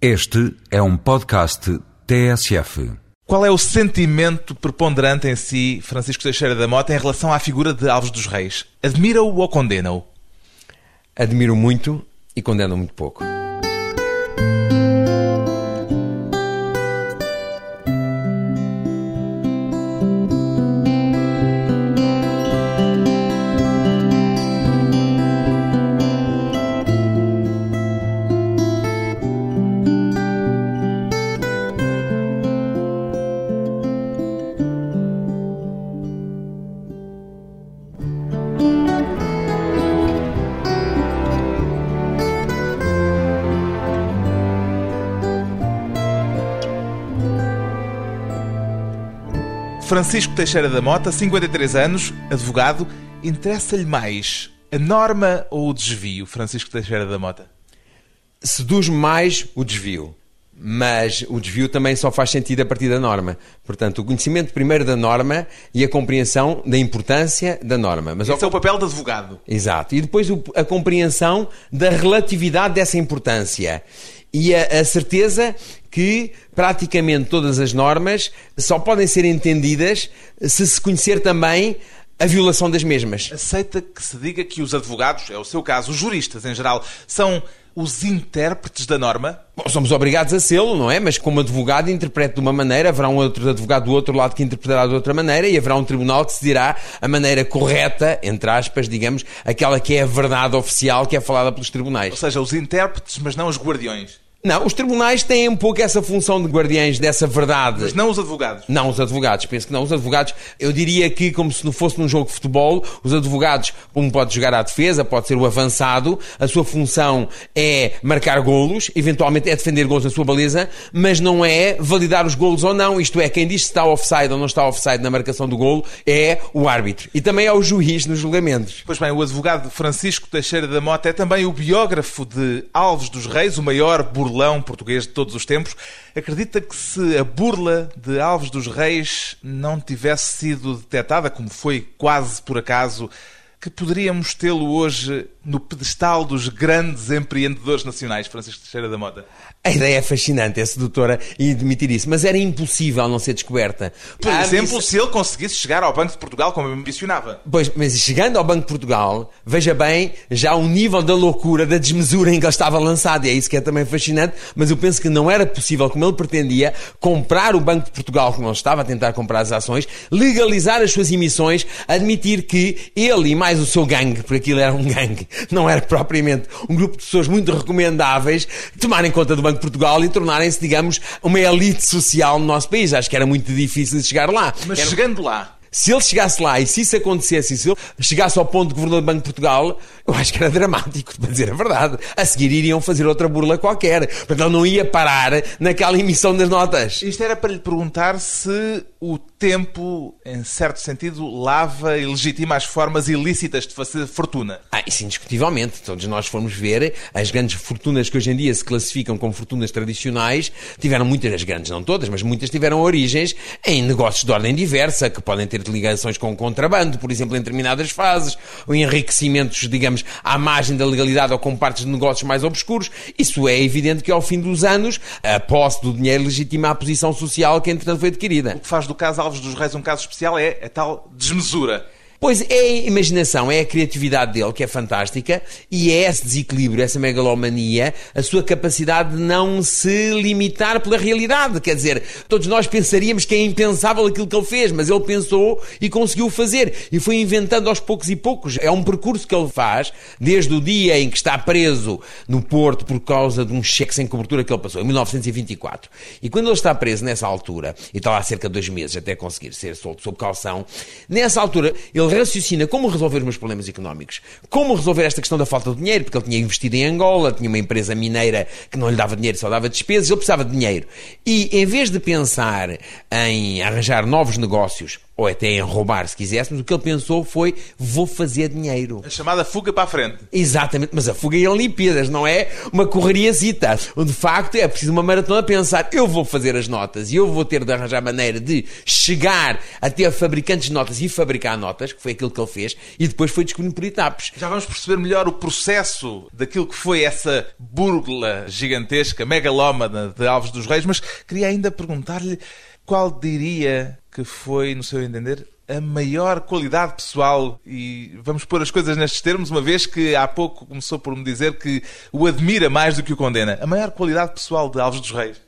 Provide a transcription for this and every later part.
Este é um podcast TSF. Qual é o sentimento preponderante em si, Francisco Teixeira da Mota, em relação à figura de Alves dos Reis? Admira-o ou condena-o? Admiro muito e condeno muito pouco. Francisco Teixeira da Mota, 53 anos, advogado. Interessa-lhe mais a norma ou o desvio, Francisco Teixeira da Mota? Seduz mais o desvio. Mas o desvio também só faz sentido a partir da norma. Portanto, o conhecimento primeiro da norma e a compreensão da importância da norma. Mas Esse ao... é o papel do advogado. Exato. E depois a compreensão da relatividade dessa importância. E a, a certeza que praticamente todas as normas só podem ser entendidas se se conhecer também a violação das mesmas. Aceita que se diga que os advogados, é o seu caso, os juristas em geral, são os intérpretes da norma? Bom, somos obrigados a sê-lo, não é? Mas como advogado interpreta de uma maneira, haverá um outro advogado do outro lado que interpretará de outra maneira e haverá um tribunal que se dirá a maneira correta, entre aspas, digamos, aquela que é a verdade oficial que é falada pelos tribunais. Ou seja, os intérpretes, mas não os guardiões. Não, os tribunais têm um pouco essa função de guardiães dessa verdade. Mas não os advogados. Não, os advogados. Penso que não. Os advogados, eu diria que, como se não fosse num jogo de futebol, os advogados, um pode jogar à defesa, pode ser o avançado, a sua função é marcar golos, eventualmente é defender golos na sua baliza, mas não é validar os golos ou não. Isto é, quem diz se está offside ou não está offside na marcação do golo é o árbitro. E também é o juiz nos julgamentos. Pois bem, o advogado Francisco Teixeira da Mota é também o biógrafo de Alves dos Reis, o maior burlão burlão português de todos os tempos, acredita que se a burla de Alves dos Reis não tivesse sido detectada, como foi quase por acaso, que poderíamos tê-lo hoje no pedestal dos grandes empreendedores nacionais, Francisco Teixeira da Mota? A ideia é fascinante, é sedutora e admitir isso, mas era impossível não ser descoberta. Por ah, exemplo, se ele conseguisse chegar ao Banco de Portugal, como eu ambicionava. Pois, mas chegando ao Banco de Portugal, veja bem, já o nível da loucura, da desmesura em que ele estava lançado, e é isso que é também fascinante, mas eu penso que não era possível, como ele pretendia, comprar o Banco de Portugal, como ele estava a tentar comprar as ações, legalizar as suas emissões, admitir que ele e mais o seu gangue, porque aquilo era um gangue, não era propriamente um grupo de pessoas muito recomendáveis, tomarem conta do Banco de Portugal e tornarem-se, digamos, uma elite social no nosso país. Acho que era muito difícil de chegar lá. Mas era... chegando lá, se ele chegasse lá e se isso acontecesse, e se ele chegasse ao ponto de governador do Banco de Portugal, eu acho que era dramático, para dizer a verdade. A seguir iriam fazer outra burla qualquer. Portanto, ele não ia parar naquela emissão das notas. Isto era para lhe perguntar se o tempo, em certo sentido, lava e legitima as formas ilícitas de fazer fortuna. Ah, isso indiscutivelmente. Todos nós formos ver, as grandes fortunas que hoje em dia se classificam como fortunas tradicionais, tiveram muitas, as grandes não todas, mas muitas tiveram origens em negócios de ordem diversa, que podem ter ligações com o contrabando, por exemplo, em determinadas fases, ou enriquecimentos, digamos, à margem da legalidade ou com partes de negócios mais obscuros. Isso é evidente que ao fim dos anos, a posse do dinheiro legitima a posição social que entretanto foi adquirida. O que faz do caso Alves dos Reis um caso especial é a tal desmesura. Pois é a imaginação, é a criatividade dele que é fantástica e é esse desequilíbrio, essa megalomania, a sua capacidade de não se limitar pela realidade. Quer dizer, todos nós pensaríamos que é impensável aquilo que ele fez, mas ele pensou e conseguiu fazer e foi inventando aos poucos e poucos. É um percurso que ele faz desde o dia em que está preso no Porto por causa de um cheque sem cobertura que ele passou, em 1924. E quando ele está preso nessa altura, e está lá cerca de dois meses até conseguir ser solto sob calção, nessa altura ele raciocina como resolver os meus problemas económicos, como resolver esta questão da falta de dinheiro, porque ele tinha investido em Angola, tinha uma empresa mineira que não lhe dava dinheiro, só dava despesas, ele precisava de dinheiro. E em vez de pensar em arranjar novos negócios, ou até em roubar, se quiséssemos, o que ele pensou foi: vou fazer dinheiro. A chamada fuga para a frente. Exatamente, mas a fuga em Olimpíadas, não é uma correriazita. De facto, é preciso uma maratona pensar: eu vou fazer as notas e eu vou ter de arranjar maneira de chegar até fabricantes de notas e fabricar notas, que foi aquilo que ele fez, e depois foi descobrindo por etapas. Já vamos perceber melhor o processo daquilo que foi essa burla gigantesca, megalómana de Alves dos Reis, mas queria ainda perguntar-lhe qual diria que foi, no seu entender, a maior qualidade pessoal, e vamos pôr as coisas nestes termos, uma vez que há pouco começou por me dizer que o admira mais do que o condena. A maior qualidade pessoal de Alves dos Reis?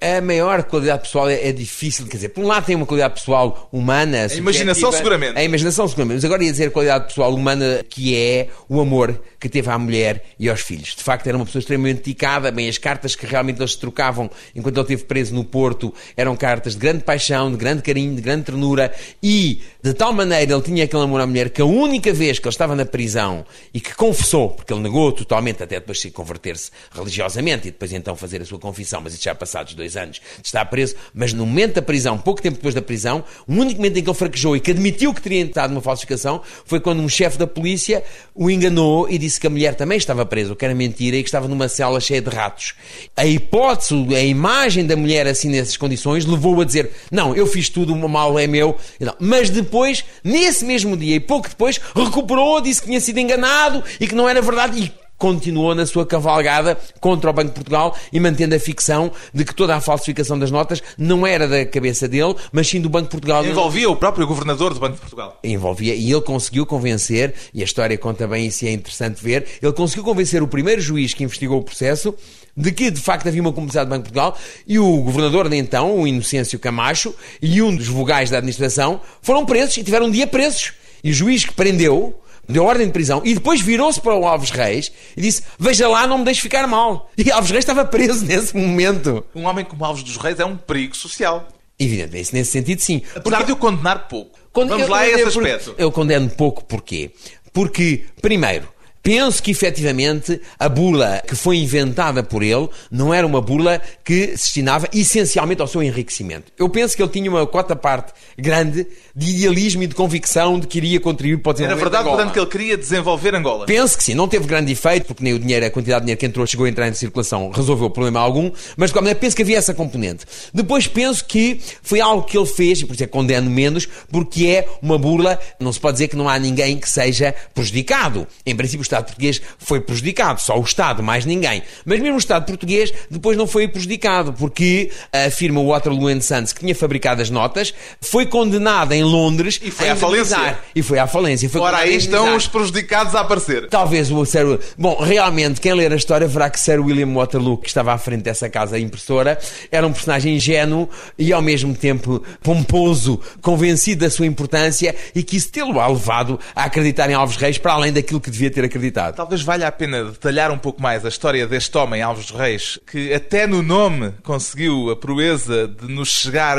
A maior qualidade pessoal é, é difícil, quer dizer, por um lado tem uma qualidade pessoal humana. A imaginação, seguramente. A imaginação, seguramente. Mas agora ia dizer a qualidade pessoal humana, que é o amor que teve à mulher e aos filhos. De facto, era uma pessoa extremamente dedicada. Bem, as cartas que realmente eles se trocavam enquanto ele esteve preso no Porto eram cartas de grande paixão, de grande carinho, de grande ternura e de tal maneira ele tinha aquele amor à mulher que a única vez que ele estava na prisão e que confessou, porque ele negou totalmente até depois se converter-se religiosamente e depois então fazer a sua confissão, mas isso já passados dois anos estar preso, mas no momento da prisão, pouco tempo depois da prisão, o único momento em que ele fraquejou e que admitiu que teria entrado numa falsificação foi quando um chefe da polícia o enganou e disse que a mulher também estava presa, o que era mentira e que estava numa cela cheia de ratos. A hipótese, a imagem da mulher assim nessas condições levou-o a dizer: Não, eu fiz tudo, o mal é meu. Mas depois, nesse mesmo dia e pouco depois, recuperou, disse que tinha sido enganado e que não era verdade e continuou na sua cavalgada contra o Banco de Portugal e mantendo a ficção de que toda a falsificação das notas não era da cabeça dele, mas sim do Banco de Portugal. Envolvia o próprio governador do Banco de Portugal. Envolvia, e ele conseguiu convencer, e a história conta bem isso e é interessante ver, ele conseguiu convencer o primeiro juiz que investigou o processo de que de facto havia uma cumplicidade do Banco de Portugal e o governador de então, o Inocêncio Camacho, e um dos vogais da administração foram presos e tiveram um dia presos. E o juiz que prendeu deu ordem de prisão e depois virou-se para o Alves Reis e disse: Veja lá, não me deixe ficar mal. E Alves Reis estava preso nesse momento. Um homem como Alves dos Reis é um perigo social. Evidentemente, nesse sentido, sim. Apesar de eu condenar pouco. Quando Vamos eu- lá a eu- esse eu- aspecto. Eu condeno pouco porquê? Porque, primeiro, penso que efetivamente a burla que foi inventada por ele não era uma burla que se destinava essencialmente ao seu enriquecimento. Eu penso que ele tinha uma cota parte grande de idealismo e de convicção de que iria contribuir para o Era desenvolvimento verdade, de Angola. portanto, que ele queria desenvolver Angola. Penso que sim, não teve grande efeito, porque nem o dinheiro, a quantidade de dinheiro que entrou chegou a entrar em circulação, resolveu problema algum, mas de qualquer maneira penso que havia essa componente. Depois penso que foi algo que ele fez, e por isso é que condeno menos, porque é uma burla, não se pode dizer que não há ninguém que seja prejudicado. Em princípio o Estado português foi prejudicado, só o Estado, mais ninguém. Mas mesmo o Estado português depois não foi prejudicado, porque a firma Waterloo Sons, que tinha fabricado as notas, foi condenada em Londres E foi a à falência. E foi à falência. Foi Ora, aí estão os prejudicados a aparecer. Talvez o Sir... Bom, realmente, quem ler a história verá que Sir William Waterloo, que estava à frente dessa casa impressora, era um personagem ingênuo e ao mesmo tempo pomposo, convencido da sua importância e que isso tê-lo levado a acreditar em Alves Reis para além daquilo que devia ter acreditado. Talvez valha a pena detalhar um pouco mais a história deste homem, Alves Reis, que até no nome conseguiu a proeza de nos chegar,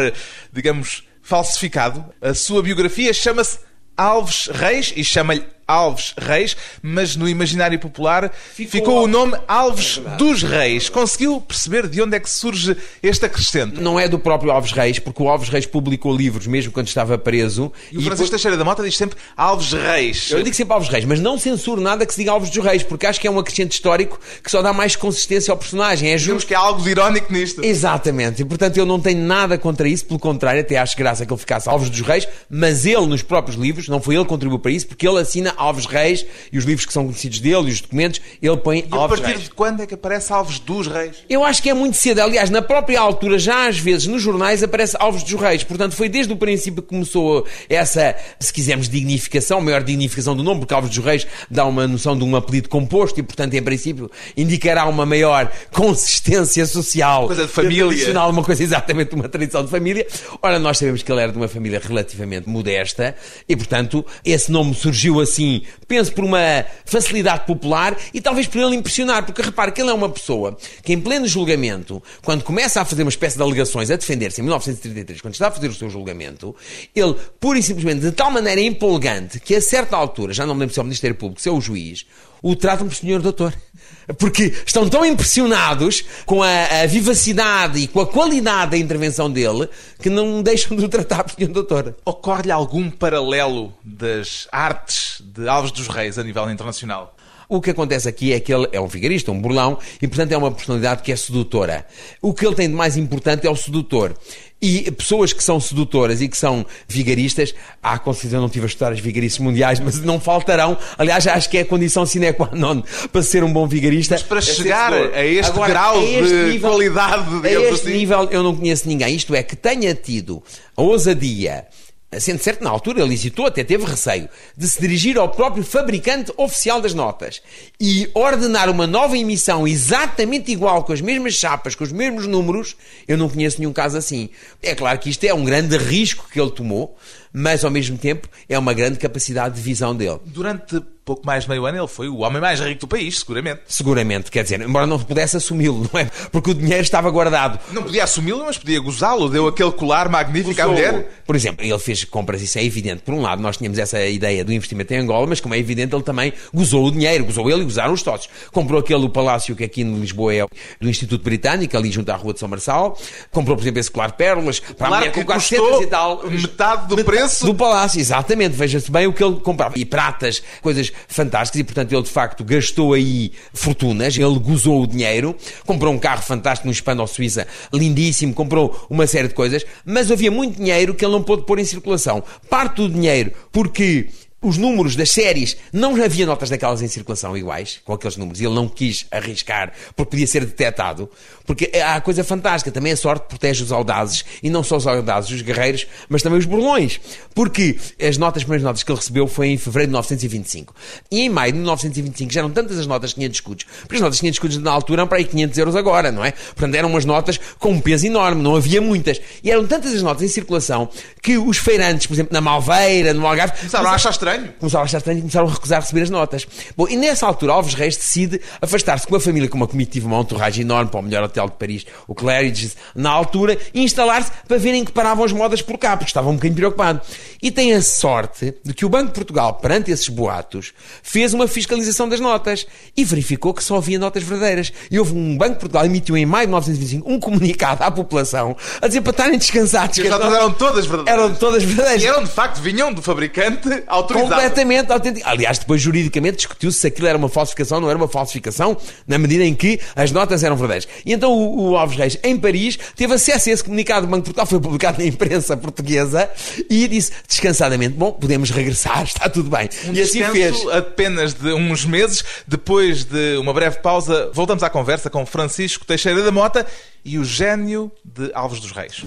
digamos, falsificado. A sua biografia chama-se Alves Reis e chama-lhe Alves Reis, mas no imaginário popular ficou, o nome Alves dos Reis. Conseguiu perceber de onde é que surge este acrescento? Não é do próprio Alves Reis, porque o Alves Reis publicou livros mesmo quando estava preso. E o Francisco Teixeira da Mota diz sempre Alves Reis. Eu digo sempre Alves Reis, mas não censuro nada que se diga Alves dos Reis, porque acho que é um acrescente histórico que só dá mais consistência ao personagem. É Vemos justo. que há algo de irónico nisto. Exatamente, e portanto eu não tenho nada contra isso, pelo contrário, até acho graça que ele ficasse Alves dos Reis, mas ele nos próprios livros, não foi ele que contribuiu para isso, porque ele assina Alves Reis e os livros que são conhecidos dele e os documentos, ele põe E a Alves partir Reis. de quando é que aparece Alves dos Reis? Eu acho que é muito cedo. Aliás, na própria altura, já às vezes nos jornais aparece Alves dos Reis. Portanto, foi desde o princípio que começou essa, se quisermos, dignificação, maior dignificação do nome, porque Alves dos Reis dá uma noção de um apelido composto e, portanto, em princípio, indicará uma maior consistência social. Coisa de família. tradicional, uma coisa exatamente uma tradição de família. Ora, nós sabemos que ele era de uma família relativamente modesta e, portanto, esse nome surgiu assim, penso por uma facilidade popular e talvez por ele impressionar, porque repare que ele é uma pessoa que em pleno julgamento, quando começa a fazer uma espécie de alegações, a defender-se em 1933, quando está a fazer o seu julgamento, ele, pura e simplesmente, de tal maneira empolgante, que a certa altura, já não me lembro se é o Ministério Público, se é o juiz, o tratam por senhor doutor. Porque estão tão impressionados com a, a, vivacidade e com a qualidade da intervenção dele que não deixam de o tratar por senhor doutor. Ocorre-lhe algum paralelo das artes de Alves dos Reis a nível internacional? O que acontece aqui é que ele é um vigarista, um burlão, e portanto é uma personalidade que é sedutora. O que ele tem de mais importante é o sedutor. E pessoas que são sedutoras e que são vigaristas, há com certeza não tive a estudar as vigaristas mundiais, mas não faltarão. Aliás, acho que é a condição sine qua non para ser um bom vigarista. Mas para é chegar a este Agora, grau a este de nível, qualidade, a este assim... nível eu não conheço ninguém. Isto é, que tenha tido a ousadia Sendo certo, na altura ele hesitou, até teve receio, de se dirigir ao próprio fabricante oficial das notas e ordenar uma nova emissão exatamente igual, com as mesmas chapas, com os mesmos números, eu não conheço nenhum caso assim. É claro que isto é um grande risco que ele tomou, mas ao mesmo tempo é uma grande capacidade de visão dele. Durante pouco mais de meio ano ele foi o homem mais rico do país, seguramente. Seguramente, quer dizer, embora não pudesse assumi-lo, não é? Porque o dinheiro estava guardado. Não podia assumi-lo, mas podia gozá-lo. Deu aquele colar magnífico à mulher. Por exemplo, ele fez compras, isso é evidente. Por um lado, nós tínhamos essa ideia do investimento em Angola, mas como é evidente, ele também gozou o dinheiro, gozou ele e gozaram os sócios. Comprou aquele palácio que aqui em Lisboa é do Instituto Britânico, ali junto à Rua de São Marçal. Comprou, por exemplo, esse colar de pérolas para a mulher com 400 e tal. Metade do metade preço do palácio, exatamente. Veja-se bem o que ele comprava. E pratas, coisas fantásticas, e portanto ele de facto gastou aí fortunas, ele gozou o dinheiro, comprou um carro fantástico no Hispano Suíça, lindíssimo, comprou uma série de coisas, mas havia muito dinheiro que ele não pôde pôr em circulação. Parte do dinheiro porque os números das séries, não havia notas daquelas em circulação iguais, com aqueles números, e ele não quis arriscar, porque podia ser detectado, porque há a coisa fantástica, também a sorte protege os audazes, e não só os audazes, os guerreiros, mas também os burlões, porque as notas, as primeiras notas que ele recebeu foi em fevereiro de 1925, e em maio de 1925 já eram tantas as notas 500 escudos, porque as notas 500 escudos na altura eram para aí 500 euros agora, não é? Portanto, eram umas notas com um peso enorme, não havia muitas, e eram tantas as notas em circulação, que os feirantes, por exemplo, na Malveira, no Algarve... A achar estranho. Começaram a achar estranho e começaram a recusar receber as notas. Bom, e nessa altura Alves Reis decide afastar-se com a família, com uma comitiva, uma entourage enorme para o melhor hotel de Paris, o Claridge's, na altura, e instalar-se para verem que paravam as modas por cá, porque estava um bocadinho preocupado. E tem a sorte de que o Banco de Portugal, perante esses boatos, fez uma fiscalização das notas e verificou que só havia notas verdadeiras. E houve um Banco de Portugal emitiu em maio de 1925 um comunicado à população a dizer para estarem descansados. Que as notas eram todas verdadeiras. Eram todas verdadeiras. E eram, de facto, vinham do fabricante autorizado. Completamente autêntico. Aliás, depois juridicamente discutiu-se se aquilo era uma falsificação ou não era uma falsificação, na medida em que as notas eram verdadeiras. E então o, o Alves Reis, em Paris, teve acesso a esse comunicado do Banco Portugal, foi publicado na imprensa portuguesa e disse descansadamente: Bom, podemos regressar, está tudo bem. Um e assim fez. apenas de uns meses, depois de uma breve pausa, voltamos à conversa com Francisco Teixeira da Mota e o gênio de Alves dos Reis.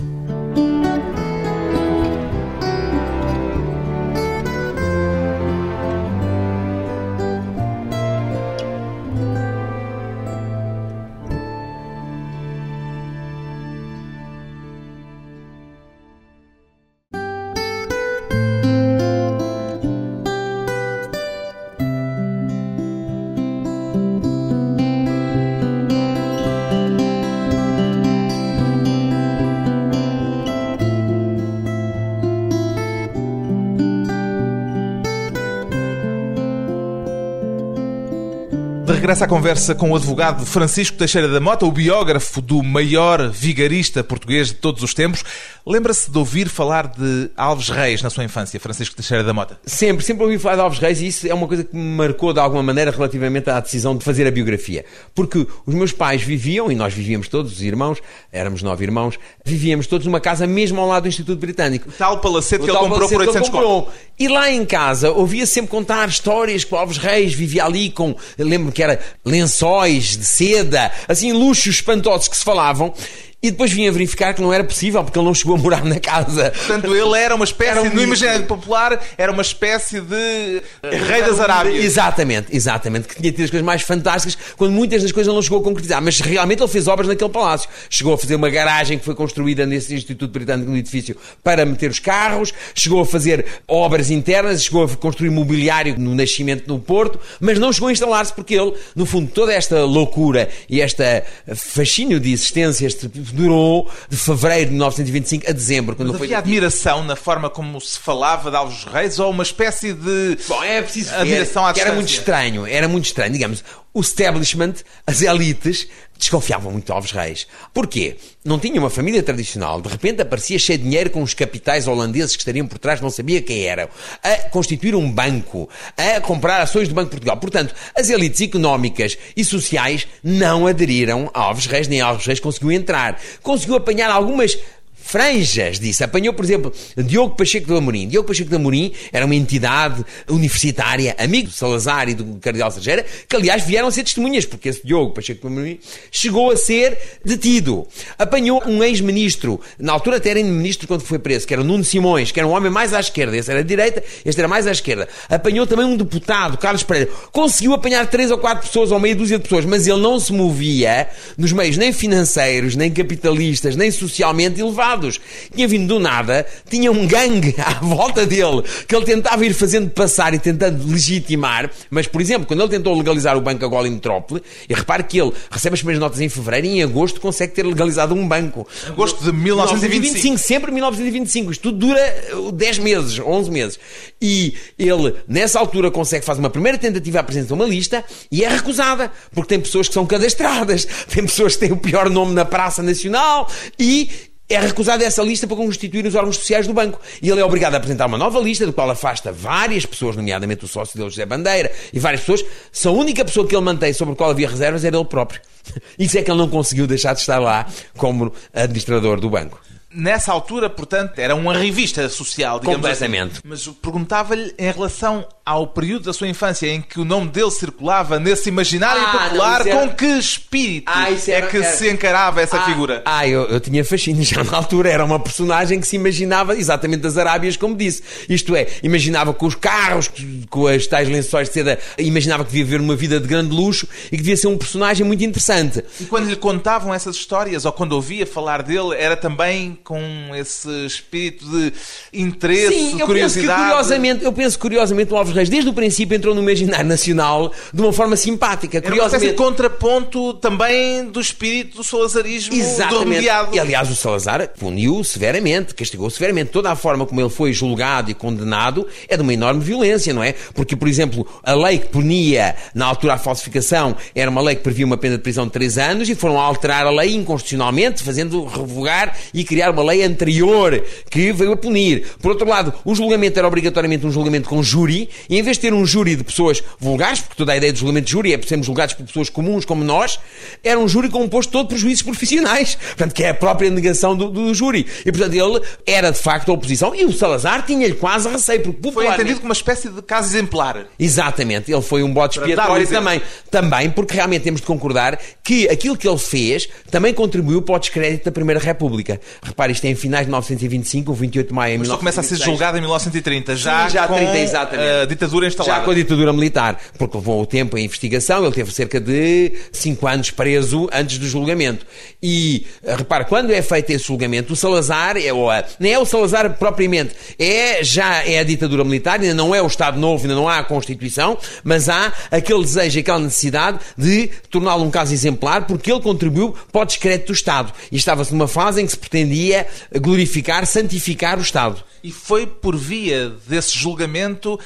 Regressa à conversa com o advogado Francisco Teixeira da Mota, o biógrafo do maior vigarista português de todos os tempos. Lembra-se de ouvir falar de Alves Reis na sua infância, Francisco Teixeira da Mota? Sempre, sempre ouvi falar de Alves Reis e isso é uma coisa que me marcou de alguma maneira relativamente à decisão de fazer a biografia. Porque os meus pais viviam, e nós vivíamos todos, os irmãos, éramos nove irmãos, vivíamos todos numa casa mesmo ao lado do Instituto Britânico. O tal palacete o que ele comprou por 800 contos. E lá em casa ouvia sempre contar histórias que o Alves Reis vivia ali com, lembro que era lençóis de seda, assim, luxos espantosos que se falavam. E depois vinha verificar que não era possível, porque ele não chegou a morar na casa. Portanto, ele era uma espécie, era um... no imaginário popular, era uma espécie de rei das Arábias. Exatamente, exatamente. Que tinha tido as coisas mais fantásticas, quando muitas das coisas ele não chegou a concretizar. Mas realmente ele fez obras naquele palácio. Chegou a fazer uma garagem que foi construída nesse Instituto Britânico no edifício para meter os carros, chegou a fazer obras internas, chegou a construir mobiliário no nascimento no Porto, mas não chegou a instalar-se porque ele, no fundo, toda esta loucura e esta fascínio de existência, este durou de fevereiro de 1925 a dezembro, quando Mas foi havia admiração na forma como se falava de Alves Reis ou uma espécie de Bom, é preciso ver admiração à que era muito estranho, era muito estranho. Digamos, o establishment, as elites, desconfiavam muito de Alves Reis. Porquê? Não tinha uma família tradicional, de repente aparecia cheio de dinheiro com os capitais holandeses que estariam por trás, não sabia quem eram, a constituir um banco, a comprar ações do Banco de Portugal. Portanto, as elites económicas e sociais não aderiram a Alves Reis, nem Alves Reis conseguiu entrar. Conseguiu apanhar algumas franjas disso. Apanhou, por exemplo, Diogo Pacheco de Amorim. Diogo Pacheco de Amorim era uma entidade universitária, amigo do Salazar e do Cardeal Sargera, que aliás vieram a ser testemunhas, porque esse Diogo Pacheco de Amorim chegou a ser detido. Apanhou um ex-ministro, na altura até era ministro quando foi preso, que era o Nuno Simões, que era um homem mais à esquerda, esse era à direita, este era mais à esquerda. Apanhou também um deputado, Carlos Pereira. Conseguiu apanhar três ou quatro pessoas, ou meia dúzia de pessoas, mas ele não se movia nos meios nem financeiros, nem capitalistas, nem socialmente elevados. Tinha vindo do nada, tinha um gangue à volta dele, que ele tentava ir fazendo passar e tentando legitimar, mas, por exemplo, quando ele tentou legalizar o Banco Agora em Metrópole, e repare que ele recebe as primeiras notas em fevereiro e em agosto consegue ter legalizado um banco. Agosto de 1925. sempre 1925. Isto tudo dura uh, 10 meses, 11 meses. E ele, nessa altura, consegue fazer uma primeira tentativa de apresentar uma lista e é recusada, porque tem pessoas que são cadastradas, tem pessoas que têm o pior nome na Praça Nacional e é recusada essa lista para constituir os órgãos sociais do banco. E ele é obrigado a apresentar uma nova lista, do qual afasta várias pessoas, nomeadamente o sócio dele, José Bandeira, e várias pessoas. Se a única pessoa que ele mantém sobre a qual havia reservas era ele próprio. Isso é que ele não conseguiu deixar de estar lá como administrador do banco. Nessa altura, portanto, era uma revista social, digamos Completamente. assim. Mas perguntava-lhe em relação ao período da sua infância em que o nome dele circulava nesse imaginário Ah, popular, não, era- com que espírito Ah, é era- que era- se encarava essa Ah, figura? Ah, eu, eu tinha fascínio já na altura. Era uma personagem que se imaginava exatamente das Arábias, como disse. Isto é, imaginava com os carros, com as tais lençóis de seda, imaginava que devia viver uma vida de grande luxo e que devia ser um personagem muito interessante. E quando lhe contavam essas histórias, ou quando ouvia falar dele, era também com esse espírito de interesse, Sim, eu penso que curiosidade. curiosamente, eu penso que curiosamente o Alves Reis, desde o princípio, entrou no imaginário nacional de uma forma simpática. Era Curiosamente. contraponto também do espírito do solazarismo do Exatamente. remediado. E aliás, o Salazar puniu severamente, castigou severamente. Toda a forma como ele foi julgado e condenado é de uma enorme violência, não é? Porque, por exemplo, a lei que punia na altura a falsificação era uma lei que previa uma pena de prisão de 3 anos e foram alterar a lei inconstitucionalmente, fazendo revogar e criar uma lei anterior que veio a punir. Por outro lado, o julgamento era obrigatoriamente um julgamento com júri e em vez de ter um júri de pessoas vulgares, porque toda a ideia do julgamento de júri é por sermos julgados por pessoas comuns como nós, era um júri composto todo por juízes profissionais. Portanto, que é a própria negação do, do júri. E, portanto, ele era de facto a oposição e o Salazar tinha-lhe quase receio, porque Foi popularmente... entendido como uma espécie de caso exemplar. Exatamente, ele foi um bote expiatório também. Também porque realmente temos de concordar que aquilo que ele fez também contribuiu para o descrédito da Primeira República. Repare, isto é em finais de 1925, o 28 de maio de Só começa a ser 1926. julgado em 1930, já, Sim, já com 30, exatamente. a ditadura instalada. Já com a ditadura militar, porque levou o tempo em investigação, ele teve cerca de 5 anos preso antes do julgamento. E, eh, repare, quando é feito esse julgamento, o Salazar, é, ou a- nem é o Salazar propriamente, é já é a ditadura militar, ainda não é o Estado Novo, ainda não há a Constituição, mas há aquele desejo, aquela necessidade de torná-lo um caso exemplar, porque ele contribuiu para o descrédito do Estado. E estava-se numa fase em que se pretendia glorificar, santificar o Estado. E foi por via desse julgamento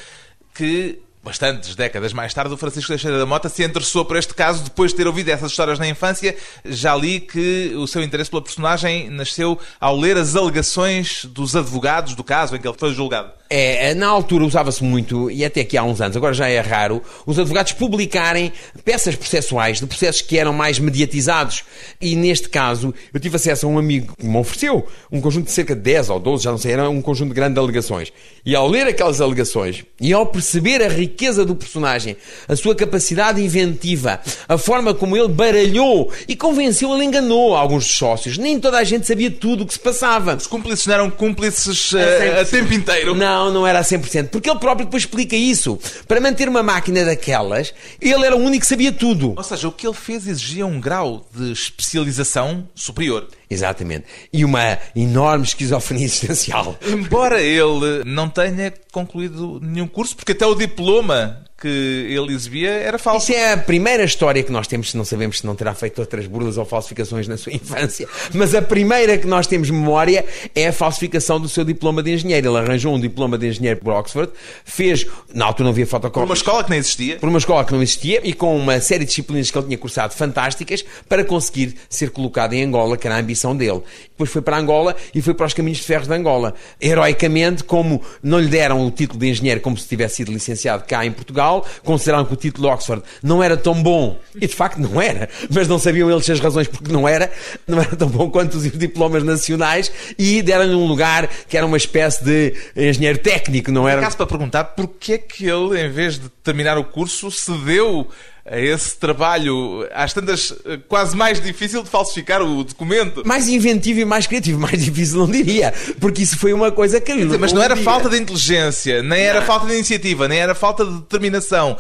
que, bastantes décadas mais tarde, o Francisco Teixeira da Mota se interessou por este caso, depois de ter ouvido essas histórias na infância. Já li que o seu interesse pela personagem nasceu ao ler as alegações dos advogados do caso em que ele foi julgado. É, na altura usava-se muito, e até aqui há uns anos, agora já é raro, os advogados publicarem peças processuais de processos que eram mais mediatizados. E neste caso, eu tive acesso a um amigo que me ofereceu um conjunto de cerca de 10 ou 12, já não sei, era um conjunto de grandes alegações. E ao ler aquelas alegações, e ao perceber a riqueza do personagem, a sua capacidade inventiva, a forma como ele baralhou e convenceu, ele enganou alguns dos sócios. Nem toda a gente sabia tudo o que se passava. Os cúmplices não eram cúmplices eh, a tempo inteiro. Não, não era a 100%. Porque ele próprio depois explica isso. Para manter uma máquina daquelas, ele era o único que sabia tudo. Ou seja, o que ele fez exigia um grau de especialização superior. Exatamente. E uma enorme esquizofrenia existencial. Embora ele não tenha concluído nenhum curso, porque até o diploma que ele exibia era falso. Isso é a primeira história que nós temos, não sabemos se não terá feito outras burlas ou falsificações na sua infância, mas a primeira que nós temos memória é a falsificação do seu diploma de engenheiro. Ele arranjou um diploma de engenheiro por Oxford, fez, na altura não havia fotocópias. Por uma escola que nem existia. Por uma escola que não existia e com uma série de disciplinas que ele tinha cursado fantásticas para conseguir ser colocado em Angola, que era a ambição dele. Depois foi para Angola e foi para os caminhos de ferro de Angola. Heroicamente, como não lhe deram o título de engenheiro como se tivesse sido licenciado cá em Portugal, consideraram que o título de Oxford não era tão bom, e de facto não era, mas não sabiam eles as razões porque não era, não era tão bom quanto os diplomas nacionais, e deram-lhe um lugar que era uma espécie de engenheiro técnico, não era? Caso para perguntar porque é que ele, em vez de terminar o curso, cedeu a esse trabalho, às tantas, quase mais difícil de falsificar o documento. Mais inventivo e mais criativo, mais difícil não diria, porque isso foi uma coisa que... Mas não era falta de inteligência, nem era falta de iniciativa, nem era falta de determinação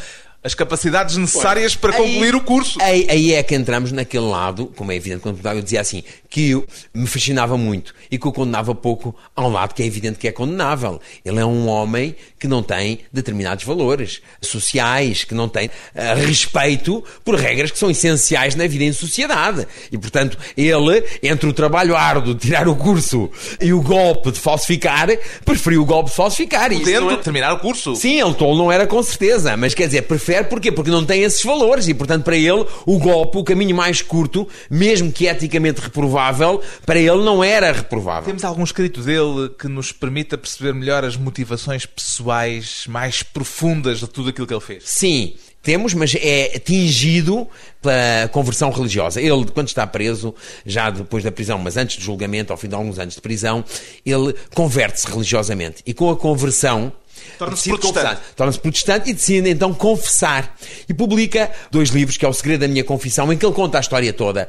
as capacidades necessárias para aí, concluir o curso. Aí, aí, é que entramos naquele lado, como é evidente, quando eu dizia assim, que eu, me fascinava muito e que o condenava pouco ao lado que é evidente que é condenável. Ele é um homem que não tem determinados valores sociais, que não tem uh, respeito por regras que são essenciais na vida em sociedade. E, portanto, ele, entre o trabalho árduo de tirar o curso e o golpe de falsificar, preferiu o golpe de falsificar. Podendo é... terminar o curso. Sim, ele tolo não era com certeza, mas quer dizer, prefere porquê? Porque não tem esses valores e, portanto, para ele, o golpe, o caminho mais curto, mesmo que eticamente reprovável, para ele não era reprovável. Temos algum escrito dele que nos permita perceber melhor as motivações pessoais mais profundas de tudo aquilo que ele fez? Sim. Temos, mas é tingido pela conversão religiosa. Ele, quando está preso, já depois da prisão, mas antes do julgamento, ao fim de alguns anos de prisão, ele converte-se religiosamente. E com a conversão, Torna-se protestante. Torna-se protestante e decide então confessar. E publica dois livros, que é O Segredo da Minha Confissão, em que ele conta a história toda.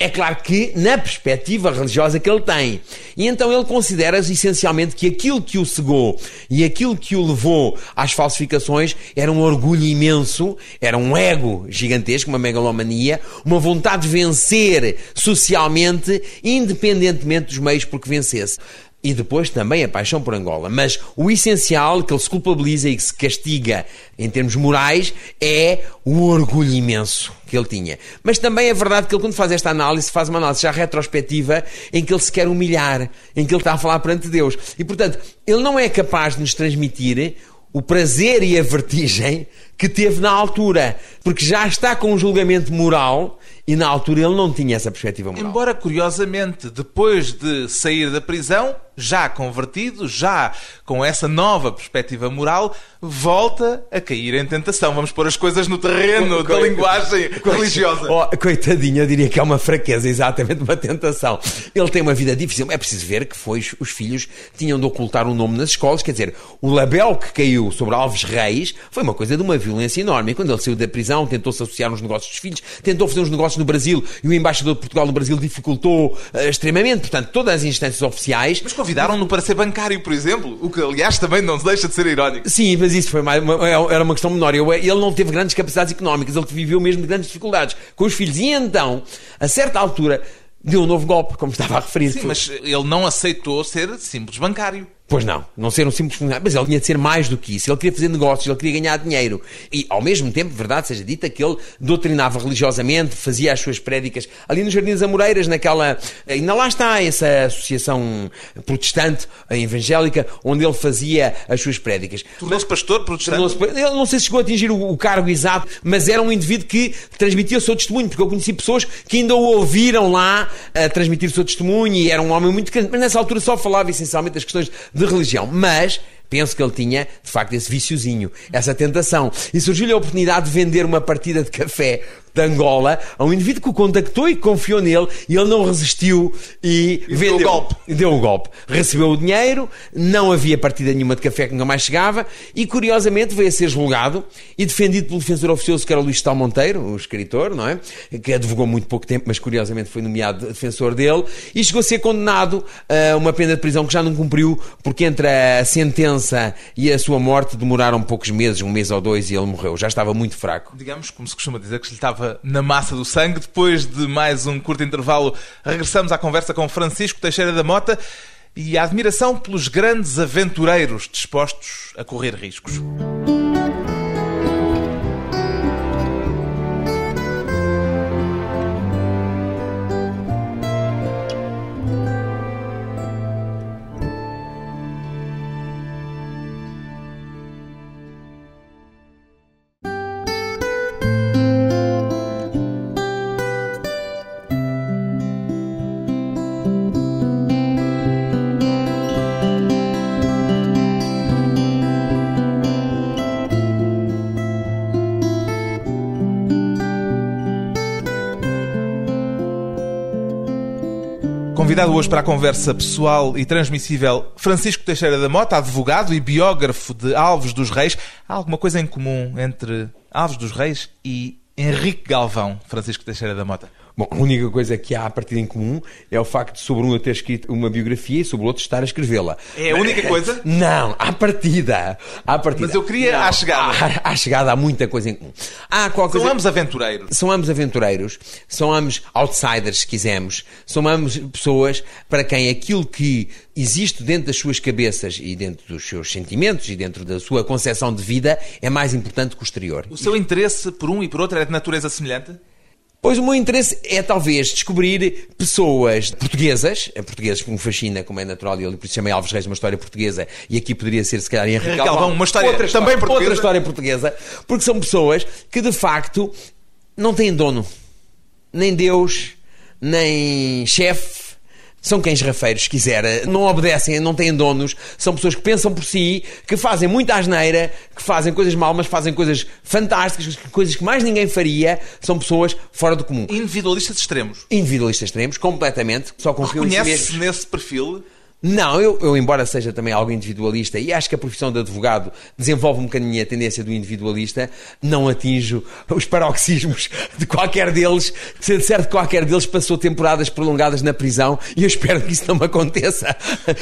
É claro que na perspectiva religiosa que ele tem. E então ele considera essencialmente que aquilo que o cegou e aquilo que o levou às falsificações era um orgulho imenso, era um ego gigantesco, uma megalomania, uma vontade de vencer socialmente, independentemente dos meios por que vencesse e depois também a paixão por Angola. Mas o essencial que ele se culpabiliza e que se castiga em termos morais é o orgulho imenso que ele tinha. Mas também é verdade que ele, quando faz esta análise, faz uma análise já retrospectiva em que ele se quer humilhar, em que ele está a falar perante Deus. E, portanto, ele não é capaz de nos transmitir o prazer e a vertigem que teve na altura, porque já está com um julgamento moral e na altura ele não tinha essa perspectiva moral. Embora, curiosamente, depois de sair da prisão, já convertido, já com essa nova perspectiva moral, volta a cair em tentação. Vamos pôr as coisas no terreno da linguagem religiosa. Oh, coitadinho, eu diria que é uma fraqueza, exatamente uma tentação. Ele tem uma vida difícil. É preciso ver que foi os filhos tinham de ocultar o um nome nas escolas. Quer dizer, o label que caiu sobre Alves Reis foi uma coisa de uma violência enorme. E quando ele saiu da prisão, tentou-se associar nos negócios dos filhos, tentou fazer uns negócios no Brasil e o embaixador de Portugal no Brasil dificultou uh, extremamente. Portanto, todas as instâncias oficiais. Mas convidaram-no para ser bancário, por exemplo, o que aliás também não se deixa de ser irónico. Sim, mas isso foi mais, uma, era uma questão menor. ele não teve grandes capacidades económicas, ele viveu mesmo de grandes dificuldades com os filhos. E então, a certa altura, deu um novo golpe, como estava a referir. Sim, mas ele não aceitou ser simples bancário. Pois não, não ser um simples funcionário, mas ele tinha de ser mais do que isso. Ele queria fazer negócios, ele queria ganhar dinheiro. E, ao mesmo tempo, verdade seja dita, que ele doutrinava religiosamente, fazia as suas prédicas ali nos Jardins Amoreiras, naquela. Ainda lá está essa associação protestante, evangélica, onde ele fazia as suas prédicas. Tornou-se pastor protestante? Ele não sei se chegou a atingir o, cargo exato, mas era um indivíduo que transmitia o seu testemunho, porque eu conheci pessoas que ainda o ouviram lá a transmitir o seu testemunho e era um homem muito grande, mas nessa altura só falava essencialmente das questões de religião. Mas penso que ele tinha, de facto, esse viciozinho, essa tentação. E surgiu-lhe a oportunidade de vender uma partida de café de Angola a um indivíduo que o contactou e confiou nele e ele não resistiu e, e vendeu. Deu o golpe. Deu golpe. Recebeu o dinheiro, não havia partida nenhuma de café que nunca mais chegava e, curiosamente, veio a ser julgado e defendido pelo defensor oficioso que era o Luís Tal Monteiro, o escritor, não é? Que advogou muito pouco tempo, mas curiosamente foi nomeado defensor dele e chegou a ser condenado a uma pena de prisão que já não cumpriu porque entre a sentença e a sua morte demoraram poucos meses, um mês ou dois e ele morreu. Já estava muito fraco. Digamos, como se costuma dizer, que lhe estava na massa do sangue. Depois de mais um curto intervalo, regressamos à conversa com Francisco Teixeira da Mota e a admiração pelos grandes aventureiros dispostos a correr riscos. Convidado hoje para a conversa pessoal e transmissível, Francisco Teixeira da Mota, advogado e biógrafo de Alves dos Reis. Há alguma coisa em comum entre Alves dos Reis e Henrique Galvão, Francisco Teixeira da Mota? Bom, a única coisa que há a partir em comum é o facto de sobre um eu ter escrito uma biografia e sobre o outro estar a escrevê-la. É a única coisa? Não, à partida. À partida. Mas eu queria Não, à chegada. À, à chegada há muita coisa em comum. Há qualquer São ambos aventureiros. São ambos aventureiros, são ambos outsiders, se quisermos, são ambos pessoas para quem aquilo que existe dentro das suas cabeças e dentro dos seus sentimentos e dentro da sua concepção de vida é mais importante que o exterior. O seu interesse por um e por outro é de natureza semelhante? Pois o meu interesse é talvez descobrir pessoas portuguesas, portugueses que me fascina, como é natural, e eu por isso chamei Alves Reis uma história portuguesa, e aqui poderia ser se calhar Henrique Henrique Galvão, uma história outra também portuguesa. Outra história portuguesa, porque são pessoas que de facto não têm dono, nem Deus, nem chefe, são cães rafeiros, se quiser, não obedecem, não têm donos, são pessoas que pensam por si, que fazem muita asneira, que fazem coisas mal, mas fazem coisas fantásticas, coisas que mais ninguém faria, são pessoas fora do comum. Individualistas extremos. Individualistas extremos, completamente, só confiam em si Conhece-se mesmos. nesse perfil? Não, eu, eu, embora seja também algo individualista e acho que a profissão de advogado desenvolve um bocadinho a tendência do individualista, não atinjo os paroxismos de qualquer deles. Sendo certo que qualquer deles passou temporadas prolongadas na prisão e eu espero que isso não me aconteça.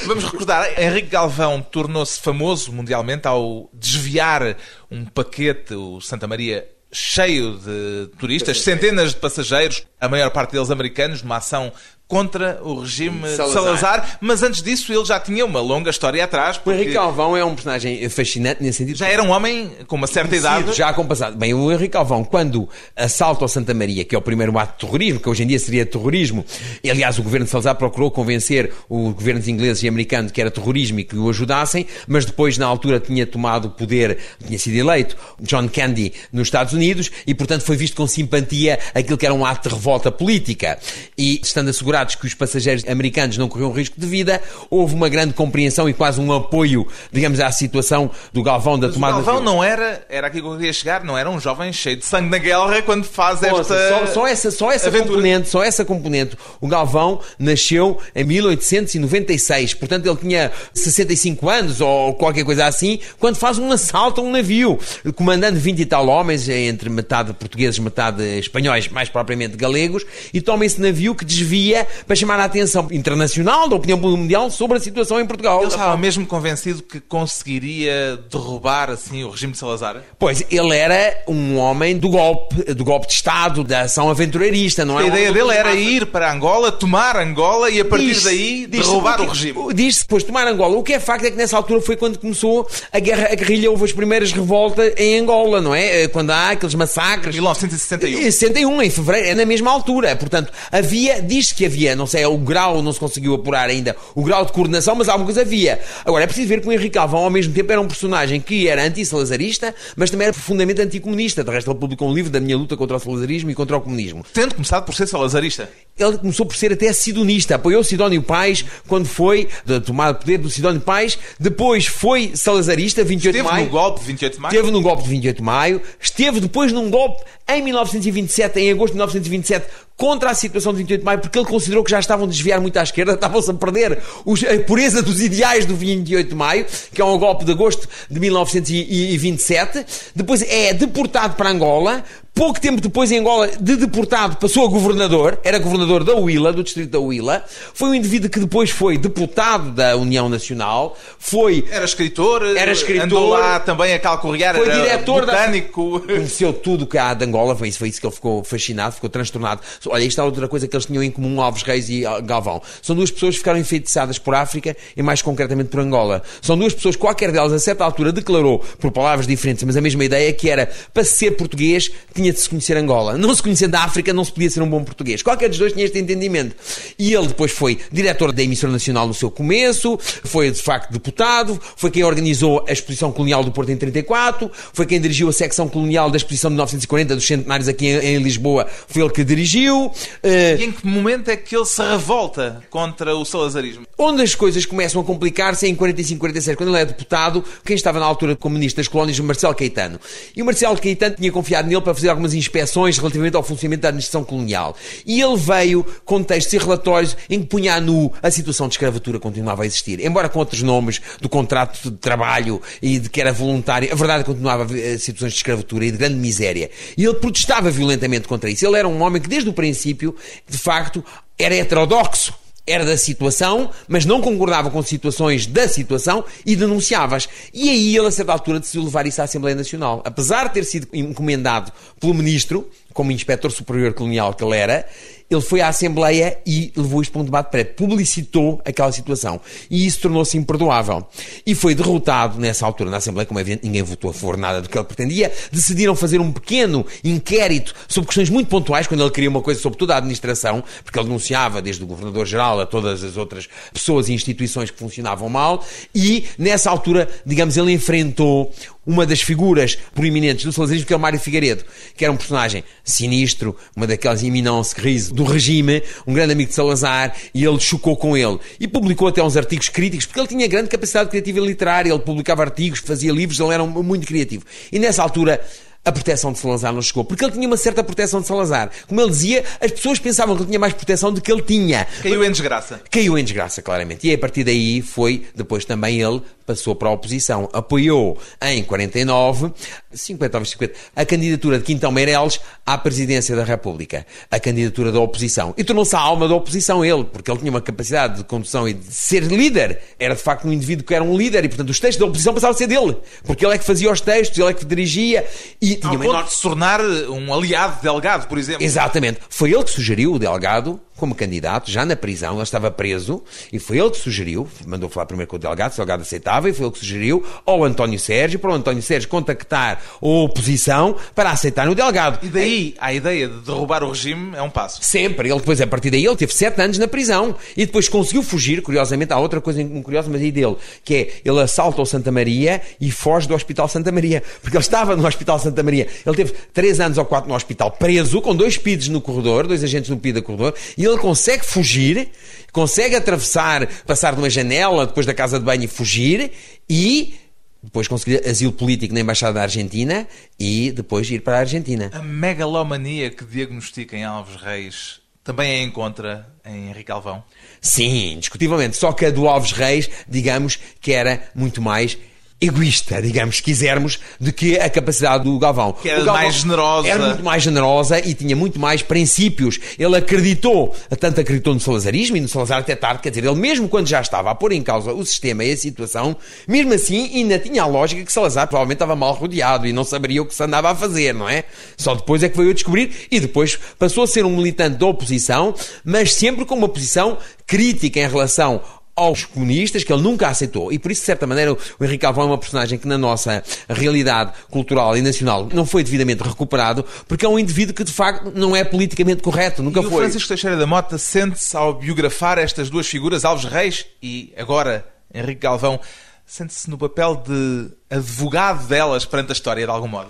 Vamos recordar, Henrique Galvão tornou-se famoso mundialmente ao desviar um paquete, o Santa Maria, cheio de turistas, centenas de passageiros, a maior parte deles americanos, numa ação contra o regime de Salazar. Salazar, mas antes disso ele já tinha uma longa história atrás, O porque Henrique Galvão é um personagem fascinante nesse sentido. já era um homem com uma certa idade. Já compassado. Bem, o Henrique Alvão, quando assalta ao Santa Maria, que é o primeiro ato de terrorismo, que hoje em dia seria terrorismo, e aliás o governo de Salazar procurou convencer os governos ingleses e americanos que era terrorismo e que o ajudassem, mas depois, na altura, tinha tomado o poder, tinha sido eleito John Kennedy nos Estados Unidos e, portanto, foi visto com simpatia aquilo que era um ato de revolta política. E, estando assegurados que os passageiros americanos não corriam risco de vida, houve uma grande compreensão e quase um apoio, digamos, à situação do Galvão da Mas o tomada de Galvão não era, era aqui que eu queria chegar, não era um jovem cheio de sangue na guerra quando faz esta Ouça, só, só essa, só essa aventura. componente, só essa componente. O Galvão nasceu em 1896, portanto ele tinha 65 anos ou qualquer coisa assim, quando faz um assalto a um navio, comandando 20 e tal homens, entre metade portugueses, metade espanhóis, mais propriamente galegos, e toma esse navio que desvia para chamar a atenção internacional, da opinião mundial, sobre a situação em Portugal. Ele estava mesmo convencido que conseguiria derrubar assim o regime de Salazar? Pois, ele era um homem do golpe, do golpe de Estado, da ação aventureirista, não é? A ideia dele era ir para Angola, tomar Angola e a partir Diz-se- daí derrubar o porque- regime. Diz-se depois tomar Angola. O que é facto é que nessa altura foi quando começou a guerra, a guerrilha, houve as primeiras revoltas em Angola, não é? Eh, Quando há aqueles massacres. 1961. Em 61, em fevereiro, é na mesma altura. Portanto, havia, diz que havia, não sei, o grau, não se conseguiu apurar ainda, o grau de coordenação, mas alguma coisa havia. Agora, é preciso ver que o Henrique Alvão, ao mesmo tempo, era um personagem que era anti-salazarista, mas também era profundamente anticomunista. De resto, ele publicou um livro da minha luta contra o salazarismo e contra o comunismo. Tendo começado por ser salazarista. Ele começou por ser até sidonista, apoiou Sidónio Pais quando foi da tomada de poder do Sidónio Pais, depois foi salazarista, 28 de Teve maio. no golpe de 28 de maio. Esteve num golpe de 28 de maio, esteve depois num golpe em 1927, em agosto de 1927, contra a situação de 28 de maio, porque ele considerou que já estavam a desviar muito à esquerda, estavam-se a perder os- a pureza dos ideais do 28 de maio, que é um golpe de agosto de 1927. Depois é deportado para Angola. Pouco tempo depois, em Angola, de deportado, passou a governador, era governador da Huila, do distrito da Huila. Foi um indivíduo que depois foi deputado da União Nacional, foi Era escritor, Era escritor. andou lá também a calcorrear, Foi era diretor da- botânico. conheceu tudo o que há de Angola, foi isso, foi isso que ele ficou fascinado, ficou transtornado. Olha, isto é outra coisa que eles tinham em comum, Alves Reis e ah, Galvão. São duas pessoas que ficaram enfeitiçadas por África e mais concretamente por Angola. São duas pessoas, qualquer delas, a certa altura, declarou, por palavras diferentes, mas a mesma ideia, que era, para ser português, tinha de se conhecer Angola. Não se conhecendo a África, não se podia ser um bom português. Qualquer dos dois tinha este entendimento. E ele depois foi diretor da emissora nacional no seu começo, foi de facto deputado, foi quem organizou a exposição colonial do Porto em 34, foi quem dirigiu a secção colonial da exposição de 1940 dos centenários aqui em, em Lisboa, foi ele que dirigiu. Eh, E em que momento é que ele se revolta contra o salazarismo? Onde as coisas começam a complicar-se é em 45, 46, quando ele é deputado, quem estava na altura como ministro das colónias, o Marcelo Caetano. E o Marcelo Caetano tinha confiado nele para fazer algumas inspeções relativamente ao funcionamento da administração colonial. E ele veio com textos e relatórios em que punha a nu a situação de escravatura continuava a existir. Embora com outros nomes do contrato de trabalho e de que era voluntário, a verdade é continuava a haver situações de escravatura e de grande miséria. E ele protestava violentamente contra isso. Ele era um homem que, desde o princípio, de facto, era heterodoxo era da situação, mas não concordava com situações da situação e denunciava-as. E aí ele, a certa altura, decidiu levar isso à Assembleia Nacional. Apesar de ter sido encomendado pelo ministro, como inspetor superior colonial que ele era, ele foi à Assembleia e levou isto para um debate prévio, publicitou aquela situação. E isso tornou-se imperdoável. E foi derrotado nessa altura na Assembleia, como é evidente, ninguém votou a favor nada do que ele pretendia. Decidiram fazer um pequeno inquérito sobre questões muito pontuais, quando ele queria uma coisa sobre toda a administração, porque ele denunciava desde o Governador-Geral a todas as outras pessoas e instituições que funcionavam mal. E nessa altura, digamos, ele enfrentou uma das figuras proeminentes do salazarismo, que é o Mário Figueiredo, que era um personagem sinistro, uma daquelas iminentes crises do regime, um grande amigo de Salazar, e ele chocou com ele. E publicou até uns artigos críticos, porque ele tinha grande capacidade criativa literária, ele publicava artigos, fazia livros, ele era muito criativo. E nessa altura a proteção de Salazar não chegou, porque ele tinha uma certa proteção de Salazar. Como ele dizia, as pessoas pensavam que ele tinha mais proteção do que ele tinha. Caiu em desgraça. Caiu em desgraça, claramente. E a partir daí foi, depois também ele passou para a oposição. Apoiou em 49, 50 50, a candidatura de Quintão Meireles à presidência da República. A candidatura da oposição. E tornou-se a alma da oposição ele, porque ele tinha uma capacidade de condução e de ser líder. Era de facto um indivíduo que era um líder e, portanto, os textos da oposição passavam a ser dele. Porque ele é que fazia os textos, ele é que dirigia e tinha Ao ponto de se tornar um aliado de Delgado, por exemplo. Exatamente. Foi ele que sugeriu o Delgado como candidato, já na prisão, ele estava preso, e foi ele que sugeriu, mandou falar primeiro com o delegado, o delegado aceitava, e foi ele que sugeriu ao António Sérgio, para o António Sérgio contactar a oposição para aceitar o delegado. E daí a ideia de derrubar o regime é um passo. Sempre. Ele depois, a partir daí, ele teve sete anos na prisão, e depois conseguiu fugir, curiosamente, há outra coisa curiosa, mas aí dele, que é, ele assalta o Santa Maria e foge do Hospital Santa Maria, porque ele estava no Hospital Santa Maria, ele teve três anos ou quatro no hospital, preso, com dois PIDs no corredor, dois agentes no PID no corredor, e ele consegue fugir, consegue atravessar, passar de uma janela depois da casa de banho e fugir e depois conseguir asilo político na Embaixada da Argentina e depois ir para a Argentina. A megalomania que diagnostica em Alves Reis também a encontra em Henrique Alvão? Sim, indiscutivelmente. Só que a do Alves Reis, digamos que era muito mais egoísta, digamos, se quisermos, do que a capacidade do Galvão. Que era Galvão mais generosa. Era muito mais generosa e tinha muito mais princípios. Ele acreditou, tanto acreditou no salazarismo e no Salazar até tarde, quer dizer, ele mesmo quando já estava a pôr em causa o sistema e a situação, mesmo assim ainda tinha a lógica que Salazar provavelmente estava mal rodeado e não saberia o que se andava a fazer, não é? Só depois é que veio a descobrir e depois passou a ser um militante da oposição, mas sempre com uma posição crítica em relação aos comunistas, que ele nunca aceitou. E por isso, de certa maneira, o Henrique Alvão é uma personagem que na nossa realidade cultural e nacional não foi devidamente recuperado, porque é um indivíduo que de facto não é politicamente correto, nunca e foi. o Francisco Teixeira da Mota sente-se ao biografar estas duas figuras, Alves Reis e agora Henrique Galvão, sente-se no papel de advogado delas perante a história, de algum modo?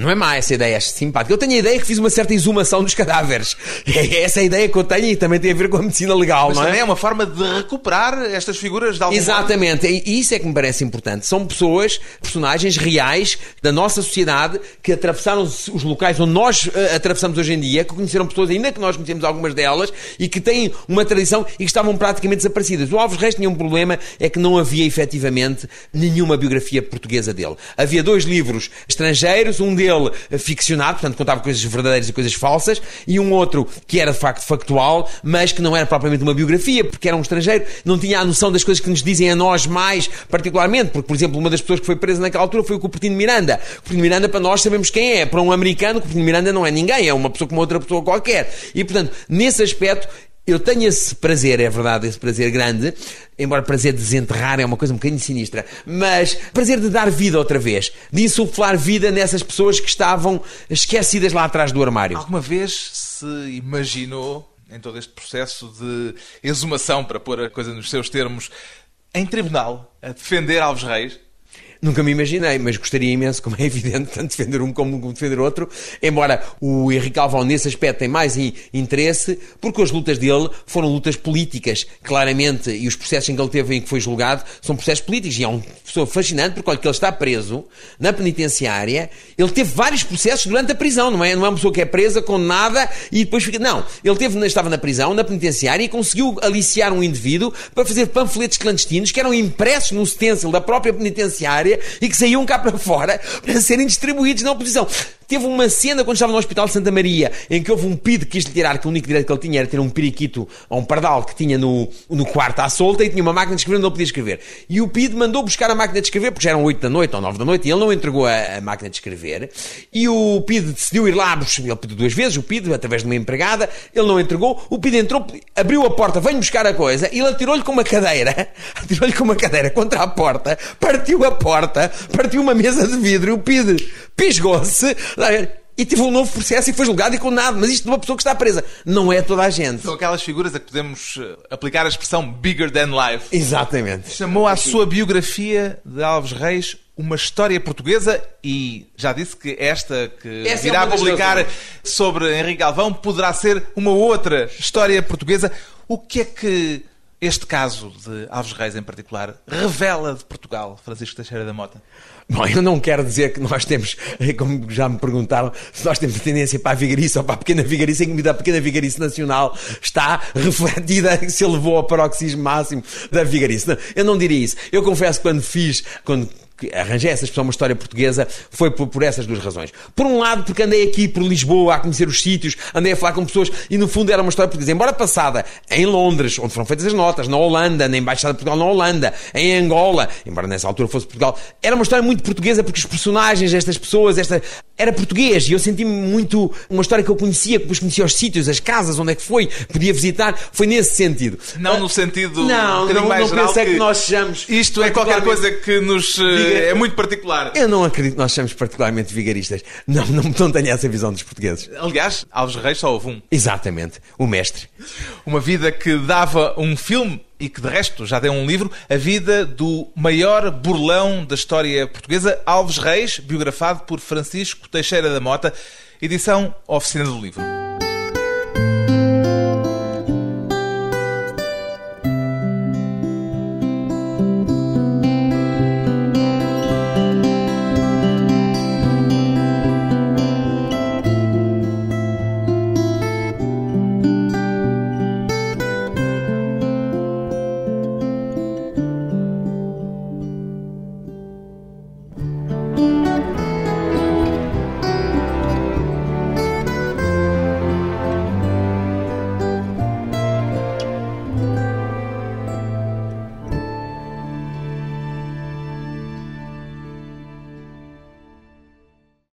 Não é má essa ideia, acho simpática. Eu tenho a ideia que fiz uma certa exumação dos cadáveres. É essa a ideia que eu tenho e também tem a ver com a medicina legal, Mas não é? também é uma forma de recuperar estas figuras de algum Exatamente, modo. e isso é que me parece importante. São pessoas, personagens reais da nossa sociedade que atravessaram os locais onde nós uh, atravessamos hoje em dia, que conheceram pessoas, ainda que nós conhecemos algumas delas, e que têm uma tradição e que estavam praticamente desaparecidas. O Alves Reis tinha um problema, é que não havia efetivamente nenhuma biografia portuguesa dele. Havia dois livros estrangeiros, um deles dele ficcionado, portanto contava coisas verdadeiras e coisas falsas, e um outro que era de facto factual, mas que não era propriamente uma biografia, porque era um estrangeiro, não tinha a noção das coisas que nos dizem a nós mais particularmente, porque, por exemplo, uma das pessoas que foi presa naquela altura foi o Cupertino Miranda. Cupertino Miranda, para nós, sabemos quem é. Para um americano, Cupertino Miranda não é ninguém, é uma pessoa como outra pessoa qualquer. E, portanto, nesse aspecto, eu tenho esse prazer, é verdade, esse prazer grande, embora prazer de desenterrar é uma coisa um bocadinho sinistra, mas prazer de dar vida outra vez, de insuflar vida nessas pessoas que estavam esquecidas lá atrás do armário. Alguma vez se imaginou, em todo este processo de exumação, para pôr a coisa nos seus termos, em tribunal, a defender Alves Reis? Nunca me imaginei, mas gostaria imenso, como é evidente, tanto defender um como defender outro. Embora o Henrique Alvão, nesse aspecto, tem mais interesse, porque as lutas dele foram lutas políticas, claramente, e os processos em que ele teve em que foi julgado são processos políticos. E é uma pessoa fascinante, porque olha que ele está preso na penitenciária, ele teve vários processos durante a prisão, não é? Não é uma pessoa que é presa, condenada e depois fica. Não, ele teve, estava na prisão, na penitenciária, e conseguiu aliciar um indivíduo para fazer panfletos clandestinos que eram impressos no stencil da própria penitenciária e que saíam cá para fora para serem distribuídos na oposição. Teve uma cena quando estava no Hospital de Santa Maria em que houve um PID que quis lhe tirar, que o único direito que ele tinha era ter um periquito ou um pardal que tinha no, no quarto à solta e tinha uma máquina de escrever onde ele podia escrever. E o PID mandou buscar a máquina de escrever, porque já eram 8 da noite ou 9 da noite, e ele não entregou a, a máquina de escrever. E o PID decidiu ir lá, ele pediu duas vezes, o PID, através de uma empregada, ele não entregou, o PID entrou, abriu a porta, veio buscar a coisa, e ele atirou-lhe com uma cadeira, atirou-lhe com uma cadeira contra a porta, partiu a porta, partiu uma mesa de vidro, e o PID pisgou-se, e teve um novo processo e foi julgado e condenado. Mas isto de uma pessoa que está presa. Não é toda a gente. São aquelas figuras a que podemos eh, aplicar a expressão bigger than life. Exatamente. Chamou à sua biografia de Alves Reis uma história portuguesa e já disse que esta que Essa irá é publicar sobre Henrique Galvão poderá ser uma outra história portuguesa. O que é que este caso de Alves Reis em particular revela de Portugal, Francisco Teixeira da Mota? Bom, eu não quero dizer que nós temos, como já me perguntaram, se nós temos tendência para a vigarice ou para a pequena vigarice, em que a pequena vigarice nacional está refletida, se elevou ao paroxismo máximo da vigarice. Eu não diria isso. Eu confesso que quando fiz, quando arranjei essa expressão, uma história portuguesa, foi por, por, essas duas razões. Por um lado, porque andei aqui por Lisboa a conhecer os sítios, andei a falar com pessoas e no fundo era uma história portuguesa. Embora passada em Londres, onde foram feitas as notas, na Holanda, na Embaixada de Portugal na Holanda, em Angola, embora nessa altura fosse Portugal, era uma história muito portuguesa porque os personagens, estas pessoas, esta, era português e eu senti-me muito uma história que eu conhecia, que depois conhecia os sítios, as casas, onde é que foi, podia visitar, foi nesse sentido. Não no sentido não, não, não pensei que, que nós sejamos. Isto é qualquer coisa que nos é muito particular. Eu não acredito que nós sejamos particularmente vigaristas. Não, não, não tenho essa visão dos portugueses. Aliás, Alves Reis só houve um. Exatamente, o mestre. Uma vida que dava um filme e que de resto já deu um livro, a vida do maior burlão da história portuguesa, Alves Reis, biografado por Francisco Teixeira da Mota, edição Oficina do Livro.